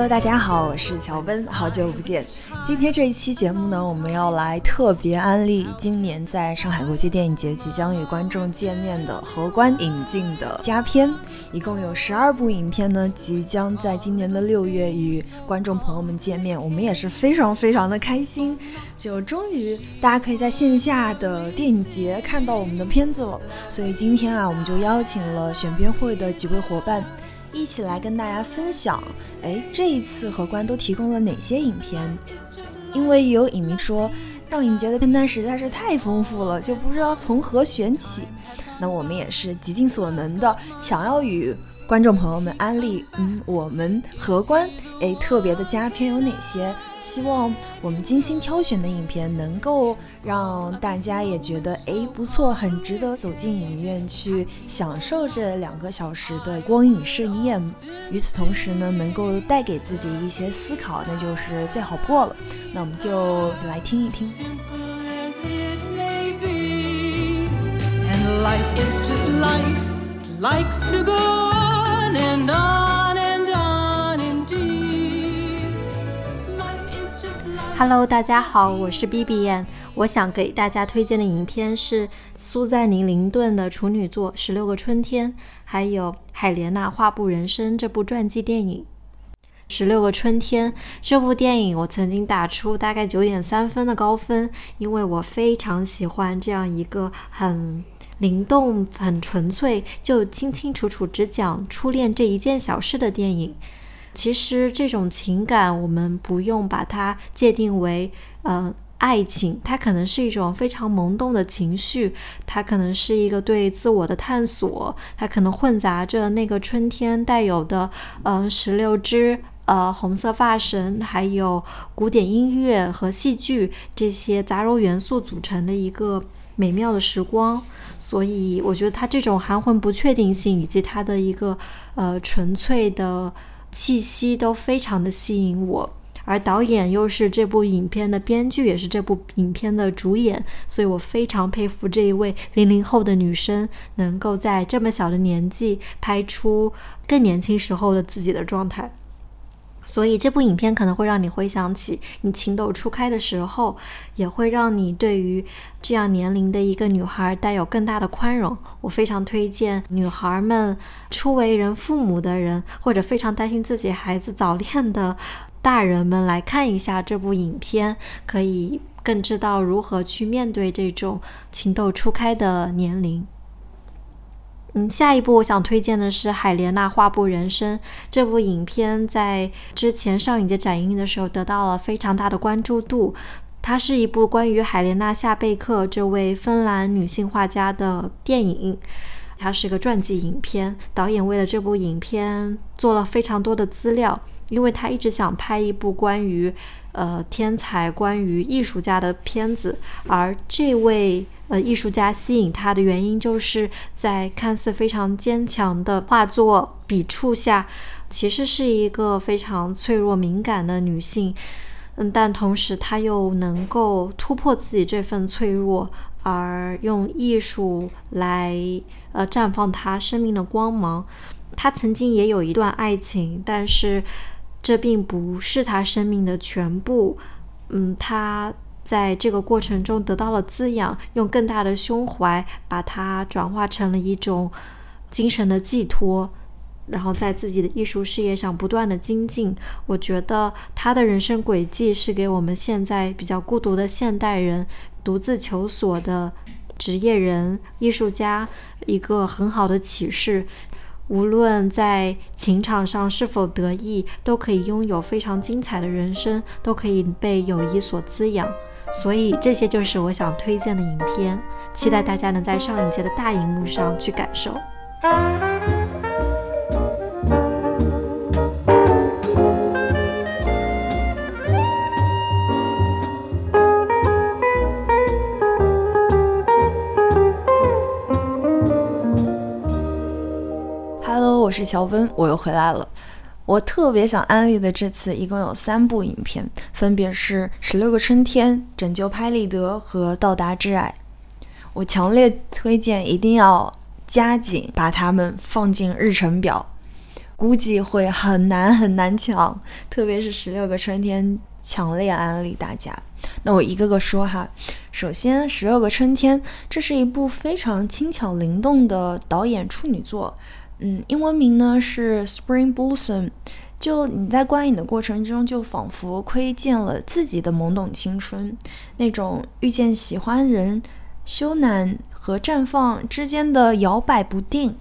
Hello 大家好，我是乔奔，好久不见。今天这一期节目呢，我们要来特别安利今年在上海国际电影节即将与观众见面的荷官引进的佳片，一共有十二部影片呢，即将在今年的六月与观众朋友们见面，我们也是非常非常的开心，就终于大家可以在线下的电影节看到我们的片子了。所以今天啊，我们就邀请了选片会的几位伙伴。一起来跟大家分享，哎，这一次荷官都提供了哪些影片？因为有影迷说，赵影节的片单实在是太丰富了，就不知道从何选起。那我们也是极尽所能的，想要与。观众朋友们，安利，嗯，我们荷官，哎，特别的佳片有哪些？希望我们精心挑选的影片能够让大家也觉得，哎，不错，很值得走进影院去享受这两个小时的光影盛宴。与此同时呢，能够带给自己一些思考，那就是最好不过了。那我们就来听一听。Hello，大家好，我是 B B 燕。我想给大家推荐的影片是苏赞宁·林顿的处女作《十六个春天》，还有海莲娜·画布人生这部传记电影。《十六个春天》这部电影，我曾经打出大概九点三分的高分，因为我非常喜欢这样一个很。灵动、很纯粹，就清清楚楚只讲初恋这一件小事的电影。其实这种情感，我们不用把它界定为呃爱情，它可能是一种非常萌动的情绪，它可能是一个对自我的探索，它可能混杂着那个春天带有的嗯十六只呃红色发绳，还有古典音乐和戏剧这些杂糅元素组成的一个美妙的时光。所以我觉得他这种含混不确定性以及他的一个呃纯粹的气息都非常的吸引我，而导演又是这部影片的编剧，也是这部影片的主演，所以我非常佩服这一位零零后的女生能够在这么小的年纪拍出更年轻时候的自己的状态。所以这部影片可能会让你回想起你情窦初开的时候，也会让你对于这样年龄的一个女孩带有更大的宽容。我非常推荐女孩们、初为人父母的人，或者非常担心自己孩子早恋的大人们来看一下这部影片，可以更知道如何去面对这种情窦初开的年龄。嗯，下一部我想推荐的是海莲娜画布人生这部影片，在之前上影节展映的时候得到了非常大的关注度。它是一部关于海莲娜夏贝克这位芬兰女性画家的电影，它是个传记影片。导演为了这部影片做了非常多的资料，因为他一直想拍一部关于呃天才、关于艺术家的片子，而这位。呃，艺术家吸引他的原因，就是在看似非常坚强的画作笔触下，其实是一个非常脆弱敏感的女性。嗯，但同时她又能够突破自己这份脆弱，而用艺术来呃绽放她生命的光芒。她曾经也有一段爱情，但是这并不是她生命的全部。嗯，她。在这个过程中得到了滋养，用更大的胸怀把它转化成了一种精神的寄托，然后在自己的艺术事业上不断的精进。我觉得他的人生轨迹是给我们现在比较孤独的现代人、独自求索的职业人、艺术家一个很好的启示。无论在情场上是否得意，都可以拥有非常精彩的人生，都可以被友谊所滋养。所以这些就是我想推荐的影片，期待大家能在上影节的大荧幕上去感受。Hello，我是乔温，我又回来了。我特别想安利的这次一共有三部影片，分别是《十六个春天》《拯救拍立得》和《到达挚爱》。我强烈推荐，一定要加紧把它们放进日程表，估计会很难很难抢，特别是《十六个春天》，强烈安利大家。那我一个个说哈。首先，《十六个春天》这是一部非常轻巧灵动的导演处女作。嗯，英文名呢是 Spring Blossom，就你在观影的过程中，就仿佛窥见了自己的懵懂青春，那种遇见喜欢人、羞赧和绽放之间的摇摆不定。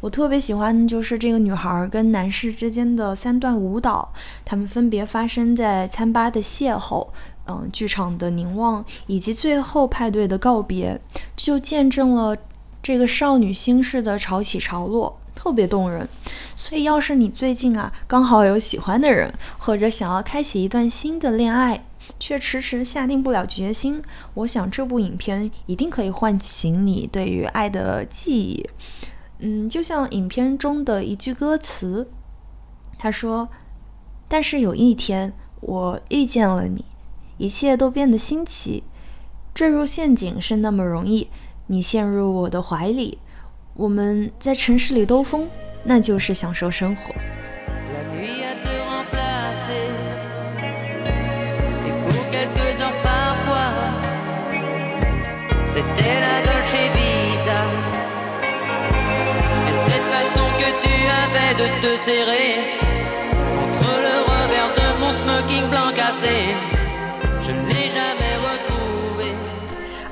我特别喜欢就是这个女孩跟男士之间的三段舞蹈，他们分别发生在餐吧的邂逅，嗯，剧场的凝望，以及最后派对的告别，就见证了这个少女心事的潮起潮落。特别动人，所以要是你最近啊刚好有喜欢的人，或者想要开启一段新的恋爱，却迟迟下定不了决心，我想这部影片一定可以唤醒你对于爱的记忆。嗯，就像影片中的一句歌词，他说：“但是有一天我遇见了你，一切都变得新奇，坠入陷阱是那么容易，你陷入我的怀里。” 我们在城市里兜风，那就是享受生活。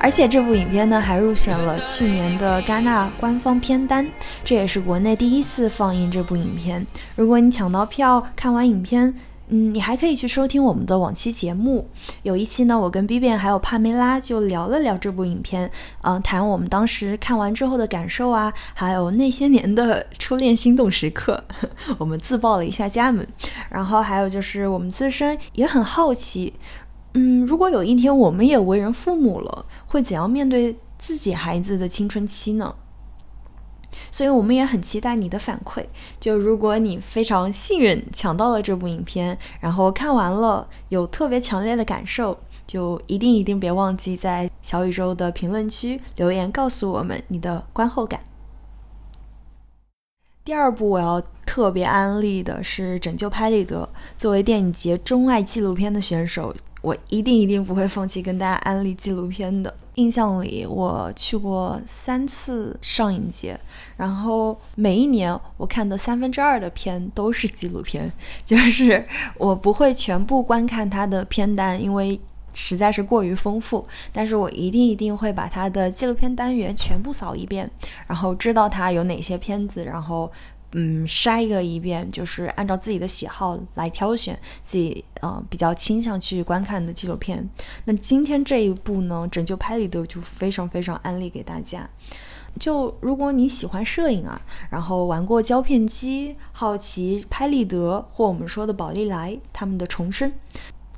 而且这部影片呢，还入选了去年的戛纳官方片单，这也是国内第一次放映这部影片。如果你抢到票，看完影片，嗯，你还可以去收听我们的往期节目。有一期呢，我跟 B B 还有帕梅拉就聊了聊这部影片，嗯，谈我们当时看完之后的感受啊，还有那些年的初恋心动时刻，我们自报了一下家门。然后还有就是我们自身也很好奇。嗯，如果有一天我们也为人父母了，会怎样面对自己孩子的青春期呢？所以我们也很期待你的反馈。就如果你非常幸运抢到了这部影片，然后看完了有特别强烈的感受，就一定一定别忘记在小宇宙的评论区留言告诉我们你的观后感。第二部我要特别安利的是《拯救拍立得》，作为电影节钟爱纪录片的选手。我一定一定不会放弃跟大家安利纪录片的。印象里，我去过三次上影节，然后每一年我看的三分之二的片都是纪录片，就是我不会全部观看它的片单，因为实在是过于丰富。但是我一定一定会把它的纪录片单元全部扫一遍，然后知道它有哪些片子，然后。嗯，筛个一遍，就是按照自己的喜好来挑选自己呃比较倾向去观看的纪录片。那今天这一部呢，《拯救拍立得》就非常非常安利给大家。就如果你喜欢摄影啊，然后玩过胶片机，好奇拍立得或我们说的宝丽来他们的重生，《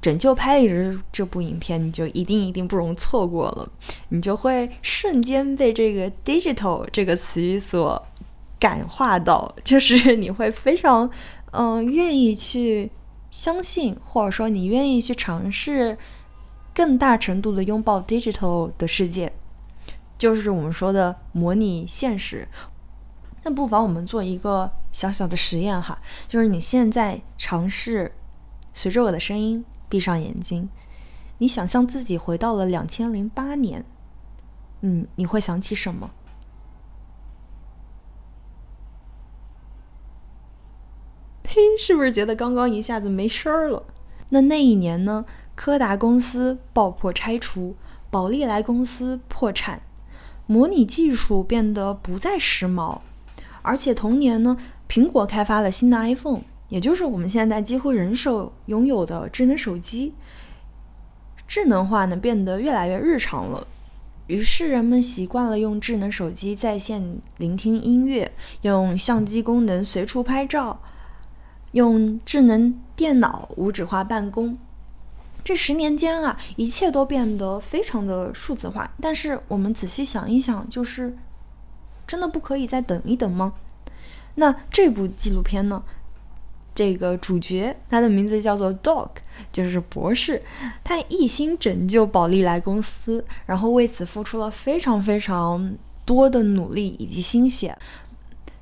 拯救拍立得》这部影片你就一定一定不容错过了，你就会瞬间被这个 “digital” 这个词语所。感化到，就是你会非常，嗯，愿意去相信，或者说你愿意去尝试更大程度的拥抱 digital 的世界，就是我们说的模拟现实。那不妨我们做一个小小的实验哈，就是你现在尝试随着我的声音闭上眼睛，你想象自己回到了两千零八年，嗯，你会想起什么？嘿，是不是觉得刚刚一下子没声儿了？那那一年呢？柯达公司爆破拆除，宝丽来公司破产，模拟技术变得不再时髦。而且同年呢，苹果开发了新的 iPhone，也就是我们现在几乎人手拥有的智能手机。智能化呢变得越来越日常了，于是人们习惯了用智能手机在线聆听音乐，用相机功能随处拍照。用智能电脑无纸化办公，这十年间啊，一切都变得非常的数字化。但是我们仔细想一想，就是真的不可以再等一等吗？那这部纪录片呢？这个主角他的名字叫做 Dog，就是博士，他一心拯救宝利来公司，然后为此付出了非常非常多的努力以及心血，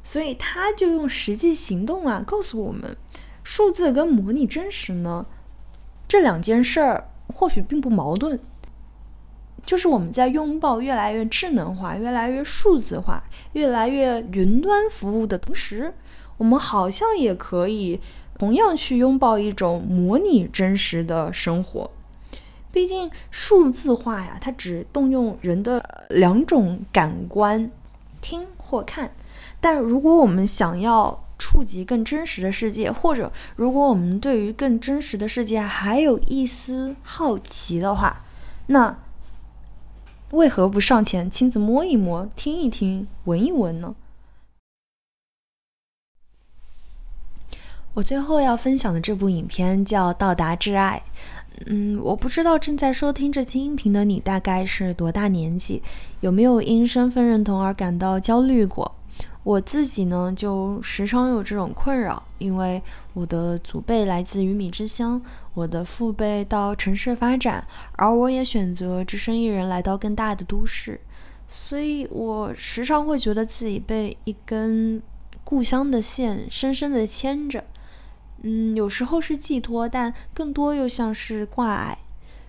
所以他就用实际行动啊告诉我们，数字跟模拟真实呢这两件事儿或许并不矛盾，就是我们在拥抱越来越智能化、越来越数字化、越来越云端服务的同时。我们好像也可以同样去拥抱一种模拟真实的生活，毕竟数字化呀，它只动用人的两种感官，听或看。但如果我们想要触及更真实的世界，或者如果我们对于更真实的世界还有一丝好奇的话，那为何不上前亲自摸一摸、听一听、闻一闻呢？我最后要分享的这部影片叫《到达挚爱》。嗯，我不知道正在收听这期音频的你大概是多大年纪，有没有因身份认同而感到焦虑过？我自己呢，就时常有这种困扰，因为我的祖辈来自鱼米之乡，我的父辈到城市发展，而我也选择只身一人来到更大的都市，所以我时常会觉得自己被一根故乡的线深深地牵着。嗯，有时候是寄托，但更多又像是挂碍。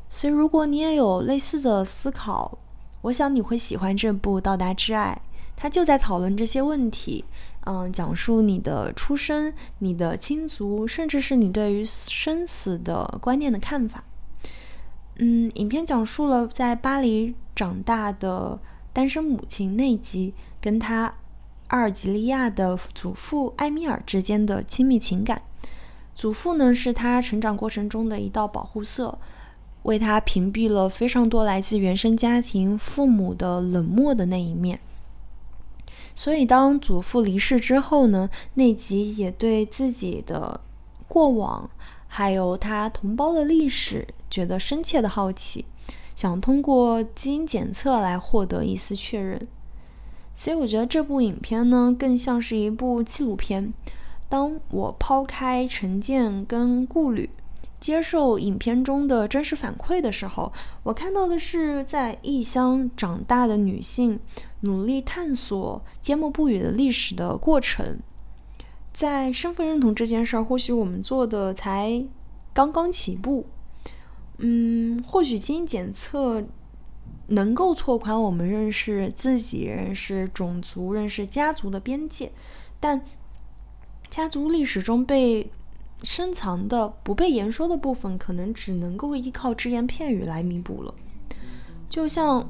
所以，如果你也有类似的思考，我想你会喜欢这部《到达之爱》，他就在讨论这些问题。嗯，讲述你的出身、你的亲族，甚至是你对于生死的观念的看法。嗯，影片讲述了在巴黎长大的单身母亲内吉跟她阿尔及利亚的祖父埃米尔之间的亲密情感。祖父呢，是他成长过程中的一道保护色，为他屏蔽了非常多来自原生家庭父母的冷漠的那一面。所以，当祖父离世之后呢，内吉也对自己的过往，还有他同胞的历史，觉得深切的好奇，想通过基因检测来获得一丝确认。所以，我觉得这部影片呢，更像是一部纪录片。当我抛开成见跟顾虑，接受影片中的真实反馈的时候，我看到的是在异乡长大的女性努力探索缄默不语的历史的过程。在身份认同这件事儿，或许我们做的才刚刚起步。嗯，或许基因检测能够拓宽我们认识自己、认识种族、认识家族的边界，但。家族历史中被深藏的、不被言说的部分，可能只能够依靠只言片语来弥补了。就像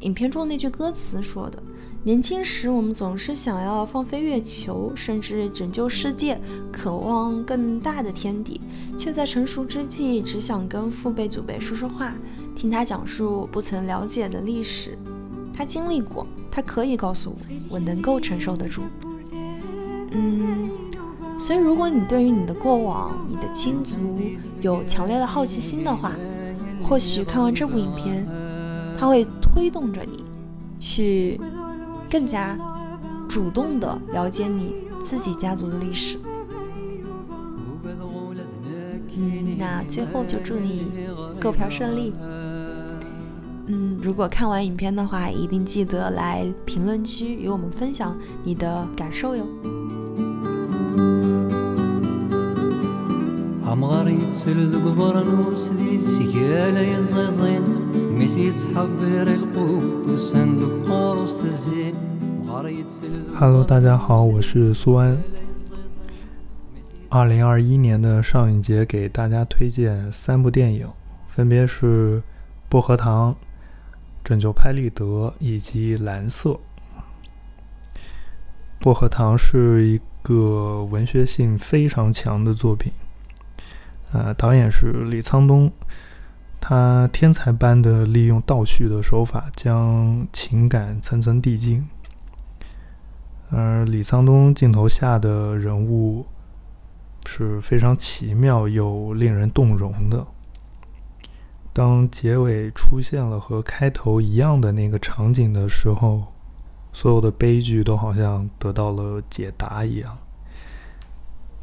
影片中那句歌词说的：“年轻时，我们总是想要放飞月球，甚至拯救世界，渴望更大的天地，却在成熟之际，只想跟父辈、祖辈说说话，听他讲述不曾了解的历史。他经历过，他可以告诉我，我能够承受得住。”嗯。所以，如果你对于你的过往、你的亲族有强烈的好奇心的话，或许看完这部影片，它会推动着你去更加主动的了解你自己家族的历史。嗯，那最后就祝你购票顺利。嗯，如果看完影片的话，一定记得来评论区与我们分享你的感受哟。Hello，大家好，我是苏安。二零二一年的上影节给大家推荐三部电影，分别是《薄荷糖》《拯救拍立得》以及《蓝色》。《薄荷糖》是一个文学性非常强的作品。呃，导演是李沧东，他天才般的利用倒叙的手法，将情感层层递进。而李沧东镜头下的人物是非常奇妙又令人动容的。当结尾出现了和开头一样的那个场景的时候，所有的悲剧都好像得到了解答一样。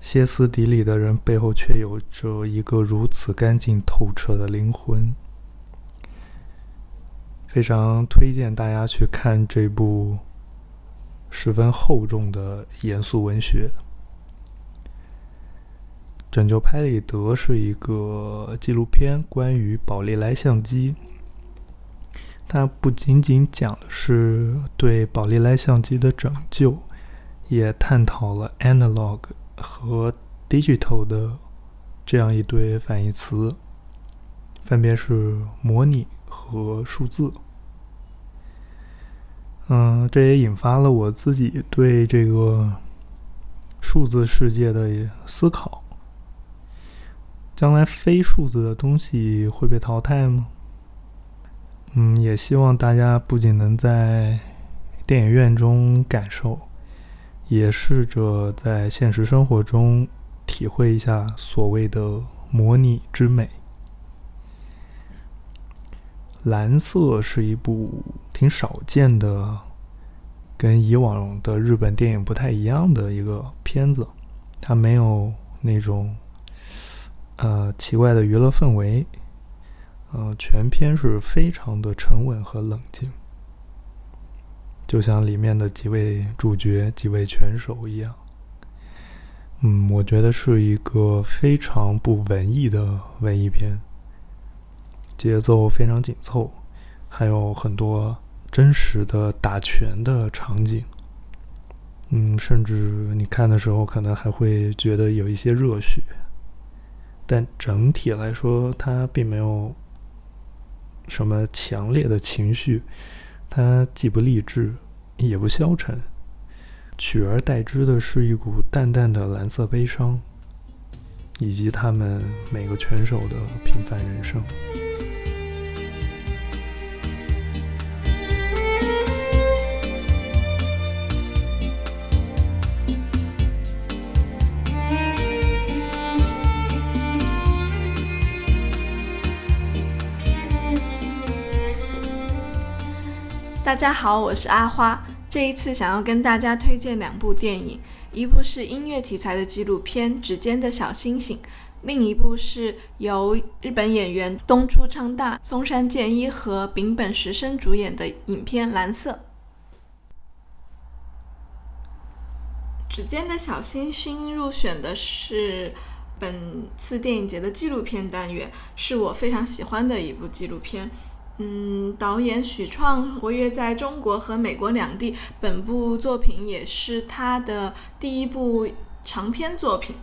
歇斯底里的人背后，却有着一个如此干净透彻的灵魂。非常推荐大家去看这部十分厚重的严肃文学。《拯救拍立得》是一个纪录片，关于宝丽来相机。它不仅仅讲的是对宝丽来相机的拯救，也探讨了 analog 和 digital 的这样一对反义词，分别是模拟和数字。嗯，这也引发了我自己对这个数字世界的思考。将来非数字的东西会被淘汰吗？嗯，也希望大家不仅能在电影院中感受，也试着在现实生活中体会一下所谓的模拟之美。蓝色是一部挺少见的，跟以往的日本电影不太一样的一个片子。它没有那种呃奇怪的娱乐氛围，呃，全片是非常的沉稳和冷静，就像里面的几位主角、几位拳手一样。嗯，我觉得是一个非常不文艺的文艺片。节奏非常紧凑，还有很多真实的打拳的场景。嗯，甚至你看的时候可能还会觉得有一些热血。但整体来说，它并没有什么强烈的情绪，它既不励志，也不消沉，取而代之的是一股淡淡的蓝色悲伤，以及他们每个拳手的平凡人生。大家好，我是阿花。这一次想要跟大家推荐两部电影，一部是音乐题材的纪录片《指尖的小星星》，另一部是由日本演员东出昌大、松山健一和柄本实生主演的影片《蓝色》。《指尖的小星星》入选的是本次电影节的纪录片单元，是我非常喜欢的一部纪录片。嗯，导演许创活跃在中国和美国两地，本部作品也是他的第一部长篇作品。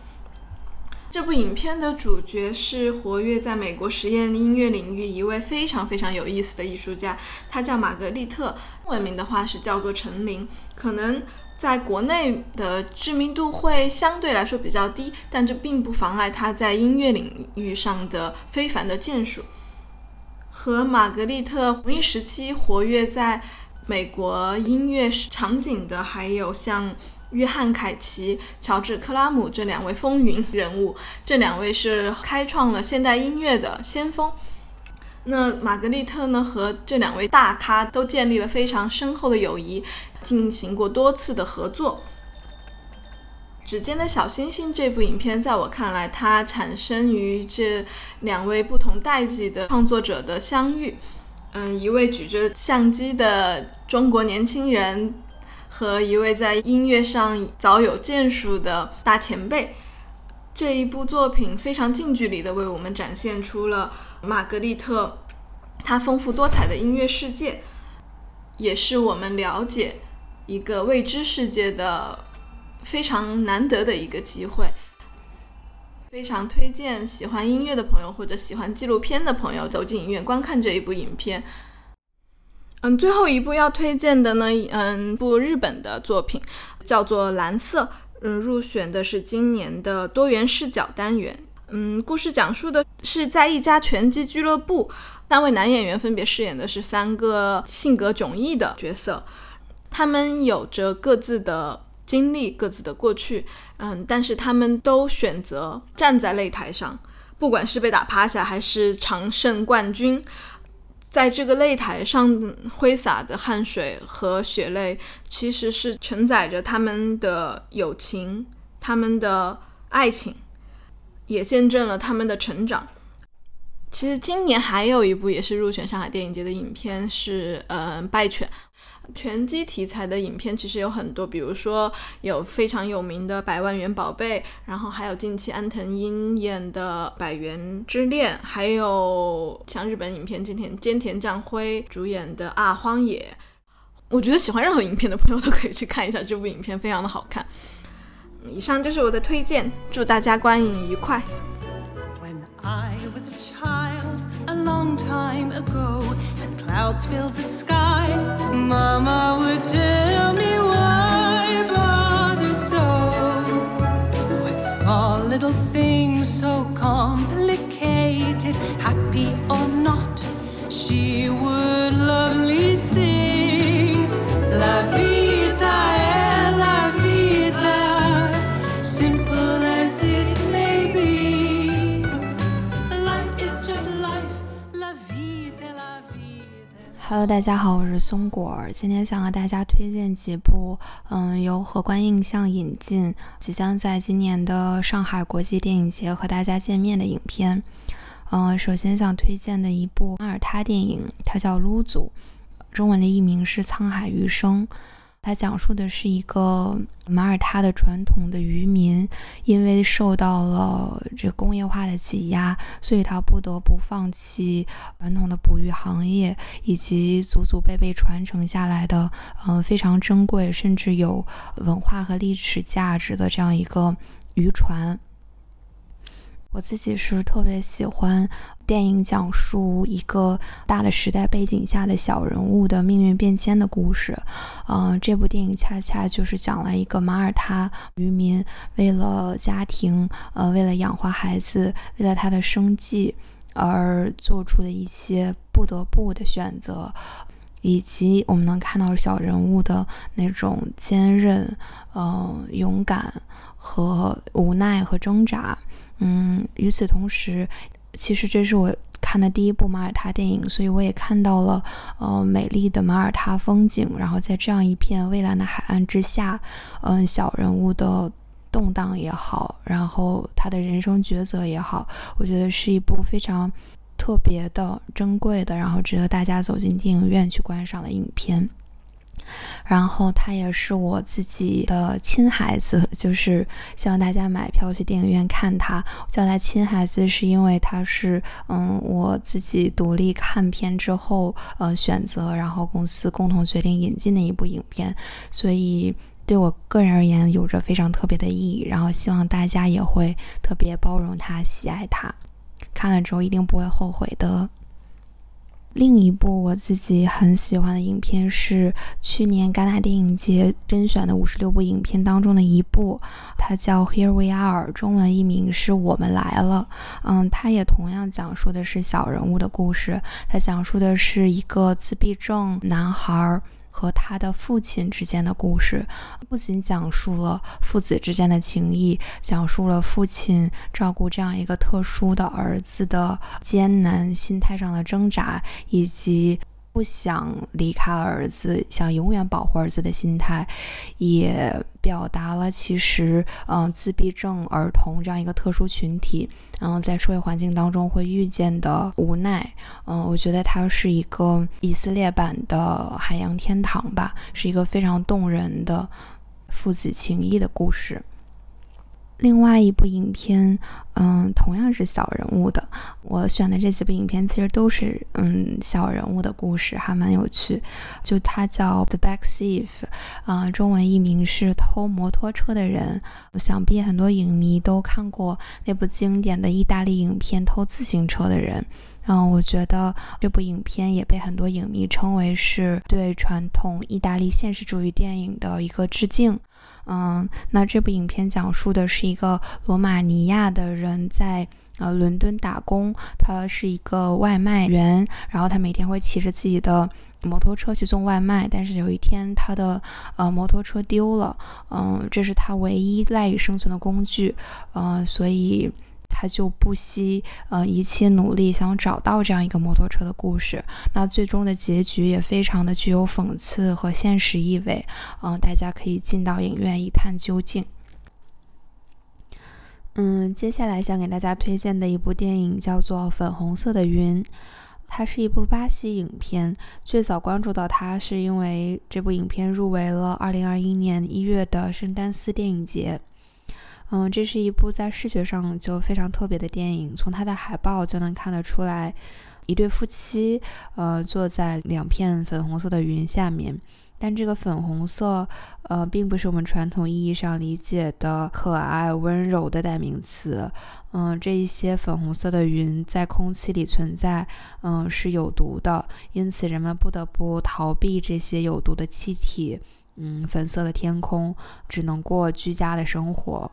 这部影片的主角是活跃在美国实验音乐领域一位非常非常有意思的艺术家，他叫玛格丽特，中文名的话是叫做陈琳。可能在国内的知名度会相对来说比较低，但这并不妨碍他在音乐领域上的非凡的建树。和玛格丽特同一时期活跃在美国音乐场景的，还有像约翰凯奇、乔治克拉姆这两位风云人物。这两位是开创了现代音乐的先锋。那玛格丽特呢，和这两位大咖都建立了非常深厚的友谊，进行过多次的合作。指尖的小星星这部影片，在我看来，它产生于这两位不同代际的创作者的相遇。嗯，一位举着相机的中国年轻人，和一位在音乐上早有建树的大前辈。这一部作品非常近距离地为我们展现出了玛格丽特她丰富多彩的音乐世界，也是我们了解一个未知世界的。非常难得的一个机会，非常推荐喜欢音乐的朋友或者喜欢纪录片的朋友走进影院观看这一部影片。嗯，最后一部要推荐的呢，嗯，部日本的作品叫做《蓝色》，嗯，入选的是今年的多元视角单元。嗯，故事讲述的是在一家拳击俱乐部，三位男演员分别饰演的是三个性格迥异的角色，他们有着各自的。经历各自的过去，嗯，但是他们都选择站在擂台上，不管是被打趴下还是常胜冠军，在这个擂台上挥洒的汗水和血泪，其实是承载着他们的友情、他们的爱情，也见证了他们的成长。其实今年还有一部也是入选上海电影节的影片是，呃，《败犬》。拳击题材的影片其实有很多，比如说有非常有名的《百万元宝贝》，然后还有近期安藤英演的《百元之恋》，还有像日本影片今天菅田将晖主演的《啊荒野》。我觉得喜欢任何影片的朋友都可以去看一下这部影片，非常的好看。以上就是我的推荐，祝大家观影愉快。When I was a child a long time ago and clouds filled the sky. Mama would tell me why bother so? What small little things so complicated, happy or not, she would lovely sing. Hello，大家好，我是松果儿。今天想和大家推荐几部，嗯，由荷官印象引进，即将在今年的上海国际电影节和大家见面的影片。嗯，首先想推荐的一部马耳他电影，它叫《撸祖》，中文的译名是《沧海余生》。它讲述的是一个马耳他的传统的渔民，因为受到了这工业化的挤压，所以他不得不放弃传统的捕鱼行业，以及祖祖辈辈传承下来的，嗯，非常珍贵，甚至有文化和历史价值的这样一个渔船。我自己是特别喜欢电影讲述一个大的时代背景下的小人物的命运变迁的故事。嗯，这部电影恰恰就是讲了一个马耳他渔民为了家庭，呃，为了养活孩子，为了他的生计而做出的一些不得不的选择，以及我们能看到小人物的那种坚韧、嗯，勇敢和无奈和挣扎。嗯，与此同时，其实这是我看的第一部马耳他电影，所以我也看到了呃美丽的马耳他风景。然后在这样一片蔚蓝的海岸之下，嗯，小人物的动荡也好，然后他的人生抉择也好，我觉得是一部非常特别的、珍贵的，然后值得大家走进电影院去观赏的影片。然后他也是我自己的亲孩子，就是希望大家买票去电影院看他。叫他亲孩子，是因为他是嗯我自己独立看片之后呃选择，然后公司共同决定引进的一部影片，所以对我个人而言有着非常特别的意义。然后希望大家也会特别包容他、喜爱他，看了之后一定不会后悔的。另一部我自己很喜欢的影片是去年戛纳电影节甄选的五十六部影片当中的一部，它叫《Here We Are》，中文译名是我们来了。嗯，它也同样讲述的是小人物的故事，它讲述的是一个自闭症男孩。和他的父亲之间的故事，不仅讲述了父子之间的情谊，讲述了父亲照顾这样一个特殊的儿子的艰难、心态上的挣扎，以及。不想离开儿子，想永远保护儿子的心态，也表达了其实，嗯，自闭症儿童这样一个特殊群体，嗯，在社会环境当中会遇见的无奈。嗯，我觉得它是一个以色列版的《海洋天堂》吧，是一个非常动人的父子情谊的故事。另外一部影片，嗯，同样是小人物的。我选的这几部影片其实都是，嗯，小人物的故事，还蛮有趣。就它叫《The Back Thief》，啊，中文译名是偷摩托车的人。想必很多影迷都看过那部经典的意大利影片《偷自行车的人》。嗯，我觉得这部影片也被很多影迷称为是对传统意大利现实主义电影的一个致敬。嗯，那这部影片讲述的是一个罗马尼亚的人在呃伦敦打工，他是一个外卖员，然后他每天会骑着自己的摩托车去送外卖，但是有一天他的呃摩托车丢了，嗯，这是他唯一赖以生存的工具，嗯，所以。他就不惜呃一切努力想找到这样一个摩托车的故事。那最终的结局也非常的具有讽刺和现实意味，嗯，大家可以进到影院一探究竟。嗯，接下来想给大家推荐的一部电影叫做《粉红色的云》，它是一部巴西影片。最早关注到它是因为这部影片入围了2021年1月的圣丹斯电影节。嗯，这是一部在视觉上就非常特别的电影，从它的海报就能看得出来，一对夫妻呃坐在两片粉红色的云下面。但这个粉红色，呃，并不是我们传统意义上理解的可爱、温柔的代名词。嗯，这一些粉红色的云在空气里存在，嗯，是有毒的，因此人们不得不逃避这些有毒的气体。嗯，粉色的天空，只能过居家的生活。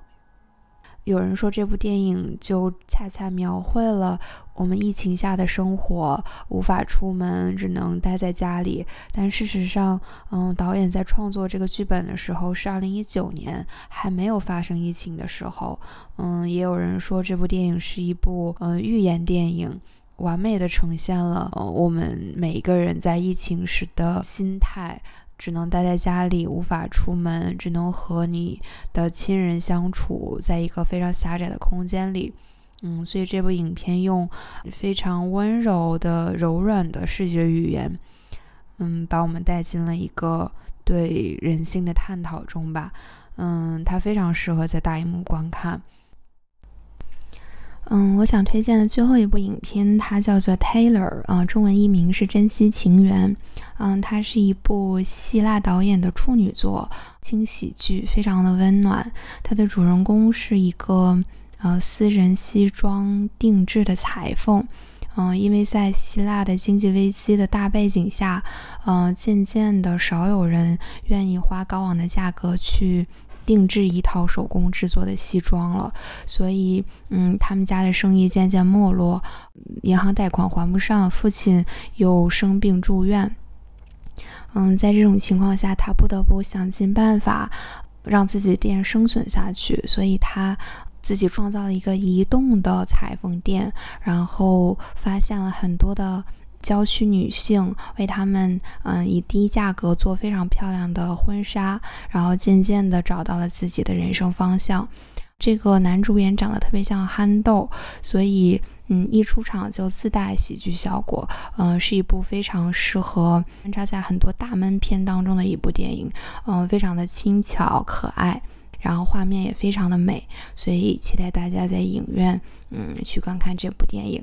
有人说这部电影就恰恰描绘了我们疫情下的生活，无法出门，只能待在家里。但事实上，嗯，导演在创作这个剧本的时候是二零一九年，还没有发生疫情的时候。嗯，也有人说这部电影是一部嗯预言电影，完美的呈现了呃我们每一个人在疫情时的心态。只能待在家里，无法出门，只能和你的亲人相处在一个非常狭窄的空间里。嗯，所以这部影片用非常温柔的、柔软的视觉语言，嗯，把我们带进了一个对人性的探讨中吧。嗯，它非常适合在大荧幕观看。嗯，我想推荐的最后一部影片，它叫做《Taylor》，啊，中文译名是《珍惜情缘》。嗯，它是一部希腊导演的处女作，轻喜剧，非常的温暖。它的主人公是一个呃私人西装定制的裁缝。嗯，因为在希腊的经济危机的大背景下，嗯，渐渐的少有人愿意花高昂的价格去。定制一套手工制作的西装了，所以，嗯，他们家的生意渐渐没落，银行贷款还不上，父亲又生病住院，嗯，在这种情况下，他不得不想尽办法让自己店生存下去，所以他自己创造了一个移动的裁缝店，然后发现了很多的。郊区女性为他们，嗯，以低价格做非常漂亮的婚纱，然后渐渐的找到了自己的人生方向。这个男主演长得特别像憨豆，所以，嗯，一出场就自带喜剧效果。嗯，是一部非常适合穿插在很多大闷片当中的一部电影。嗯，非常的轻巧可爱，然后画面也非常的美，所以期待大家在影院，嗯，去观看这部电影。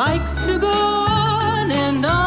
likes to go on and on.